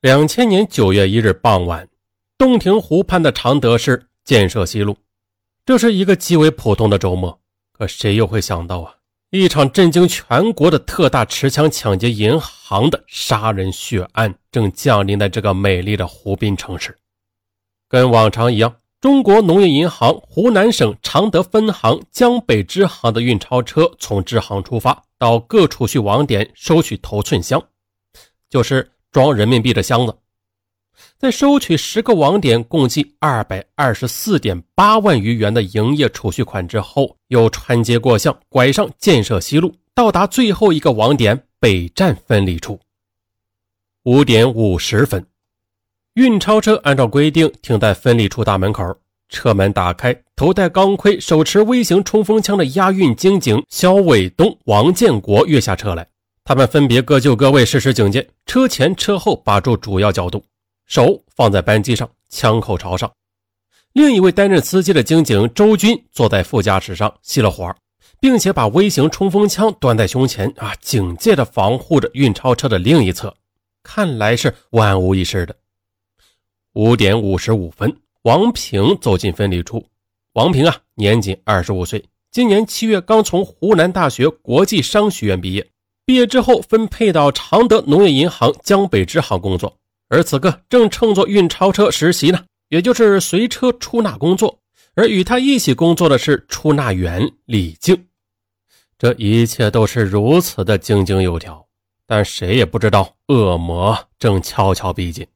两千年九月一日傍晚，洞庭湖畔的常德市建设西路，这是一个极为普通的周末。可谁又会想到啊，一场震惊全国的特大持枪抢劫银行的杀人血案正降临在这个美丽的湖滨城市。跟往常一样，中国农业银行湖南省常德分行江北支行的运钞车从支行出发，到各储蓄网点收取头寸箱，就是。装人民币的箱子，在收取十个网点共计二百二十四点八万余元的营业储蓄款之后，又穿街过巷，拐上建设西路，到达最后一个网点北站分离处。五点五十分，运钞车按照规定停在分离处大门口，车门打开，头戴钢盔、手持微型冲锋枪的押运经警肖伟东、王建国跃下车来。他们分别各就各位，实施警戒。车前车后把住主要角度，手放在扳机上，枪口朝上。另一位担任司机的经警周军坐在副驾驶上，熄了火，并且把微型冲锋枪端在胸前，啊，警戒地防护着运钞车的另一侧，看来是万无一失的。五点五十五分，王平走进分离处。王平啊，年仅二十五岁，今年七月刚从湖南大学国际商学院毕业。毕业之后分配到常德农业银行江北支行工作，而此刻正乘坐运钞车实习呢，也就是随车出纳工作。而与他一起工作的是出纳员李静。这一切都是如此的井井有条，但谁也不知道恶魔正悄悄逼近。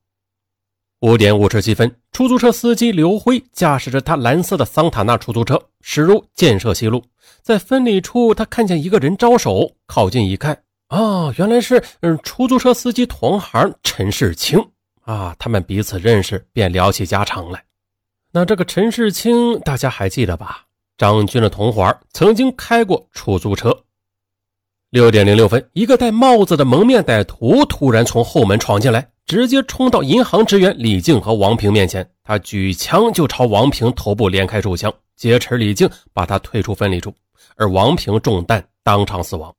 五点五十七分，出租车司机刘辉驾驶着他蓝色的桑塔纳出租车驶入建设西路。在分离处，他看见一个人招手，靠近一看，啊，原来是嗯出租车司机同行陈世清啊，他们彼此认识，便聊起家常来。那这个陈世清，大家还记得吧？张军的同伙，曾经开过出租车。六点零六分，一个戴帽子的蒙面歹徒突然从后门闯进来，直接冲到银行职员李静和王平面前，他举枪就朝王平头部连开数枪，劫持李静，把他推出分离处。而王平中弹，当场死亡。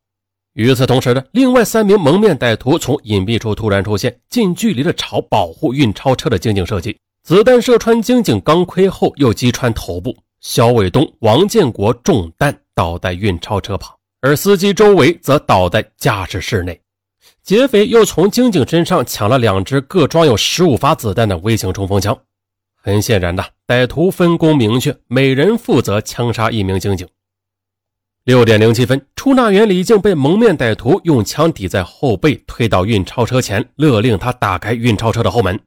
与此同时呢，另外三名蒙面歹徒从隐蔽处突然出现，近距离的朝保护运钞车的警警射击。子弹射穿警警钢盔后，又击穿头部。肖伟东、王建国中弹倒在运钞车旁，而司机周围则倒在驾驶室内。劫匪又从警警身上抢了两支各装有十五发子弹的微型冲锋枪。很显然的，歹徒分工明确，每人负责枪杀一名警警。六点零七分，出纳员李静被蒙面歹徒用枪抵在后背，推到运钞车前，勒令他打开运钞车的后门。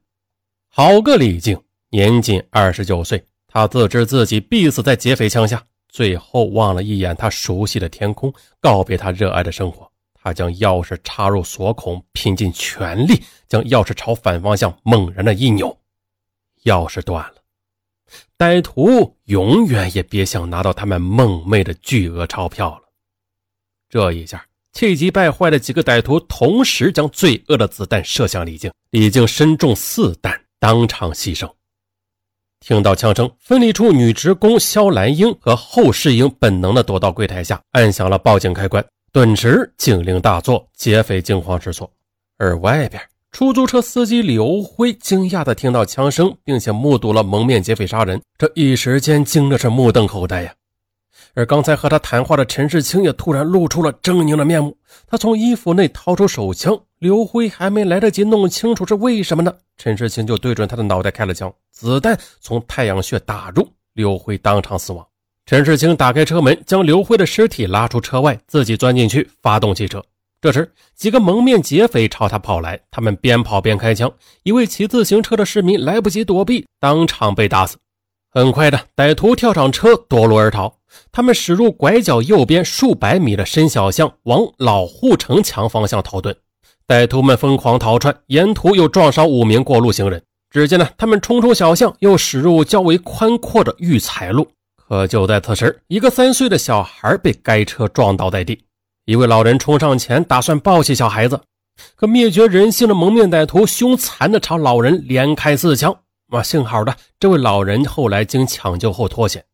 好个李静，年仅二十九岁，他自知自己必死在劫匪枪下，最后望了一眼他熟悉的天空，告别他热爱的生活。他将钥匙插入锁孔，拼尽全力将钥匙朝反方向猛然的一扭，钥匙断了。歹徒永远也别想拿到他们梦寐的巨额钞票了。这一下，气急败坏的几个歹徒同时将罪恶的子弹射向李静，李静身中四弹，当场牺牲。听到枪声，分离处女职工肖兰英和后世英本能的躲到柜台下，按响了报警开关。顿时警铃大作，劫匪惊慌失措。而外边。出租车司机刘辉惊讶地听到枪声，并且目睹了蒙面劫匪杀人，这一时间惊的是目瞪口呆呀。而刚才和他谈话的陈世清也突然露出了狰狞的面目，他从衣服内掏出手枪，刘辉还没来得及弄清楚是为什么呢，陈世清就对准他的脑袋开了枪，子弹从太阳穴打入，刘辉当场死亡。陈世清打开车门，将刘辉的尸体拉出车外，自己钻进去，发动汽车。这时，几个蒙面劫匪朝他跑来，他们边跑边开枪。一位骑自行车的市民来不及躲避，当场被打死。很快的，歹徒跳上车夺路而逃。他们驶入拐角右边数百米的深小巷，往老护城墙方向逃遁。歹徒们疯狂逃窜，沿途又撞伤五名过路行人。只见呢，他们冲出小巷，又驶入较为宽阔的育才路。可就在此时，一个三岁的小孩被该车撞倒在地。一位老人冲上前，打算抱起小孩子，可灭绝人性的蒙面歹徒凶残地朝老人连开四枪。啊，幸好的，这位老人后来经抢救后脱险。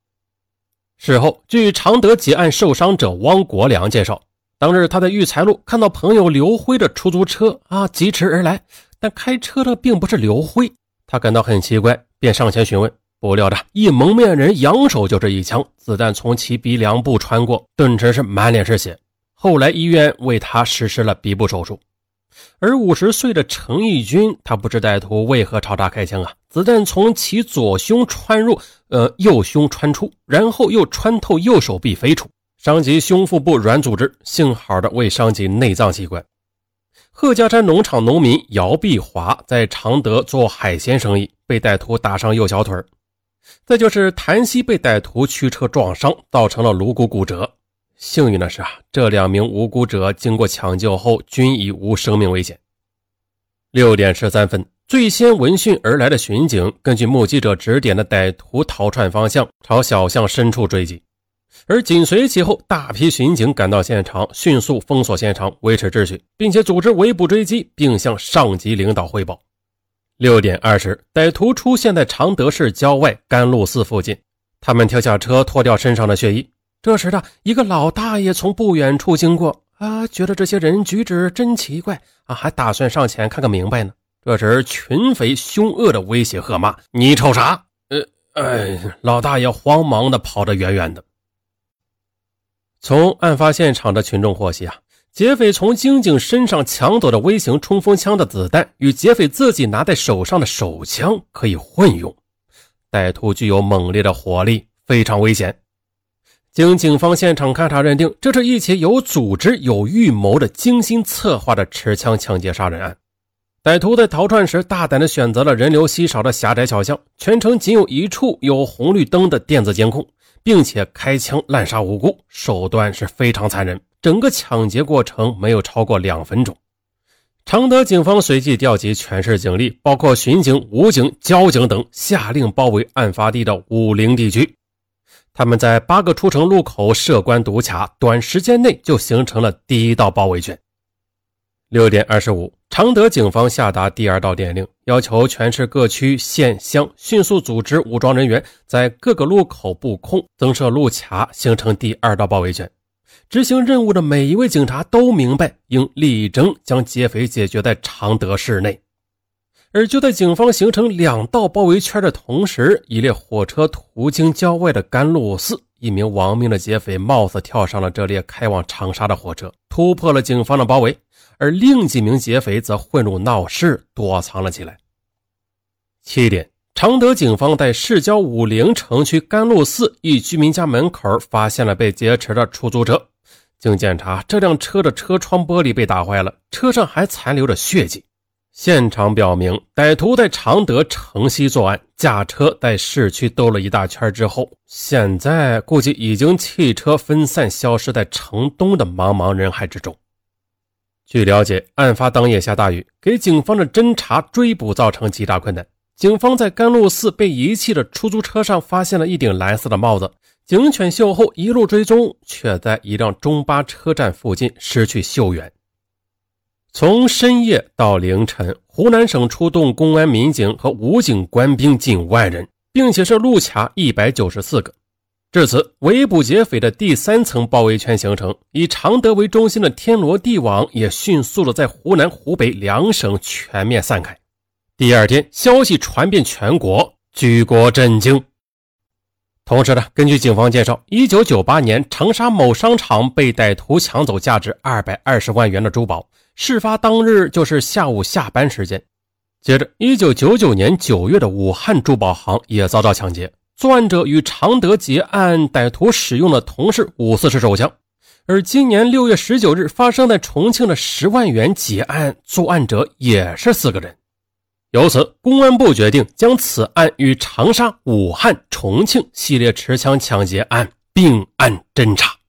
事后，据常德劫案受伤者汪国良介绍，当日他在育才路看到朋友刘辉的出租车啊疾驰而来，但开车的并不是刘辉，他感到很奇怪，便上前询问。不料的一蒙面人扬手就是一枪，子弹从其鼻梁部穿过，顿时是满脸是血。后来医院为他实施了鼻部手术。而五十岁的程义军，他不知歹徒为何朝他开枪啊？子弹从其左胸穿入，呃，右胸穿出，然后又穿透右手臂飞出，伤及胸腹部软组织，幸好的未伤及内脏器官。贺家山农场农民姚碧华在常德做海鲜生意，被歹徒打伤右小腿再就是谭西被歹徒驱车撞伤，造成了颅骨骨折。幸运的是啊，这两名无辜者经过抢救后均已无生命危险。六点十三分，最先闻讯而来的巡警根据目击者指点的歹徒逃窜方向，朝小巷深处追击。而紧随其后，大批巡警赶到现场，迅速封锁现场，维持秩序，并且组织围捕追击，并向上级领导汇报。六点二十，歹徒出现在常德市郊外甘露寺附近。他们跳下车，脱掉身上的血衣。这时的一个老大爷从不远处经过，啊，觉得这些人举止真奇怪啊，还打算上前看个明白呢。这时，群匪凶恶的威胁喝骂：“你瞅啥？”呃，哎，老大爷慌忙的跑得远远的。从案发现场的群众获悉啊。劫匪从金警身上抢走的微型冲锋枪的子弹，与劫匪自己拿在手上的手枪可以混用。歹徒具有猛烈的火力，非常危险。经警方现场勘查认定，这是一起有组织、有预谋的精心策划的持枪抢劫杀人案。歹徒在逃窜时，大胆地选择了人流稀少的狭窄小巷，全程仅有一处有红绿灯的电子监控，并且开枪滥杀无辜，手段是非常残忍。整个抢劫过程没有超过两分钟。常德警方随即调集全市警力，包括巡警、武警、交警等，下令包围案发地的武陵地区。他们在八个出城路口设关堵卡，短时间内就形成了第一道包围圈。六点二十五，常德警方下达第二道电令，要求全市各区县乡迅速组织武装人员，在各个路口布控、增设路卡，形成第二道包围圈。执行任务的每一位警察都明白，应力争将劫匪解决在常德市内。而就在警方形成两道包围圈的同时，一列火车途经郊外的甘露寺，一名亡命的劫匪冒死跳上了这列开往长沙的火车，突破了警方的包围。而另几名劫匪则混入闹市，躲藏了起来。七点。常德警方在市郊武陵城区甘露寺一居民家门口发现了被劫持的出租车。经检查，这辆车的车窗玻璃被打坏了，车上还残留着血迹。现场表明，歹徒在常德城西作案，驾车在市区兜了一大圈之后，现在估计已经弃车分散，消失在城东的茫茫人海之中。据了解，案发当夜下大雨，给警方的侦查追捕造成极大困难。警方在甘露寺被遗弃的出租车上发现了一顶蓝色的帽子，警犬嗅后一路追踪，却在一辆中巴车站附近失去嗅源。从深夜到凌晨，湖南省出动公安民警和武警官兵近万人，并且是路卡一百九十四个。至此，围捕劫匪的第三层包围圈形成，以常德为中心的天罗地网也迅速的在湖南、湖北两省全面散开。第二天，消息传遍全国，举国震惊。同时呢，根据警方介绍，一九九八年长沙某商场被歹徒抢走价值二百二十万元的珠宝，事发当日就是下午下班时间。接着，一九九九年九月的武汉珠宝行也遭到抢劫，作案者与常德劫案歹徒使用的同是五四式手枪。而今年六月十九日发生在重庆的十万元劫案，作案者也是四个人。由此，公安部决定将此案与长沙、武汉、重庆系列持枪抢劫案并案侦查。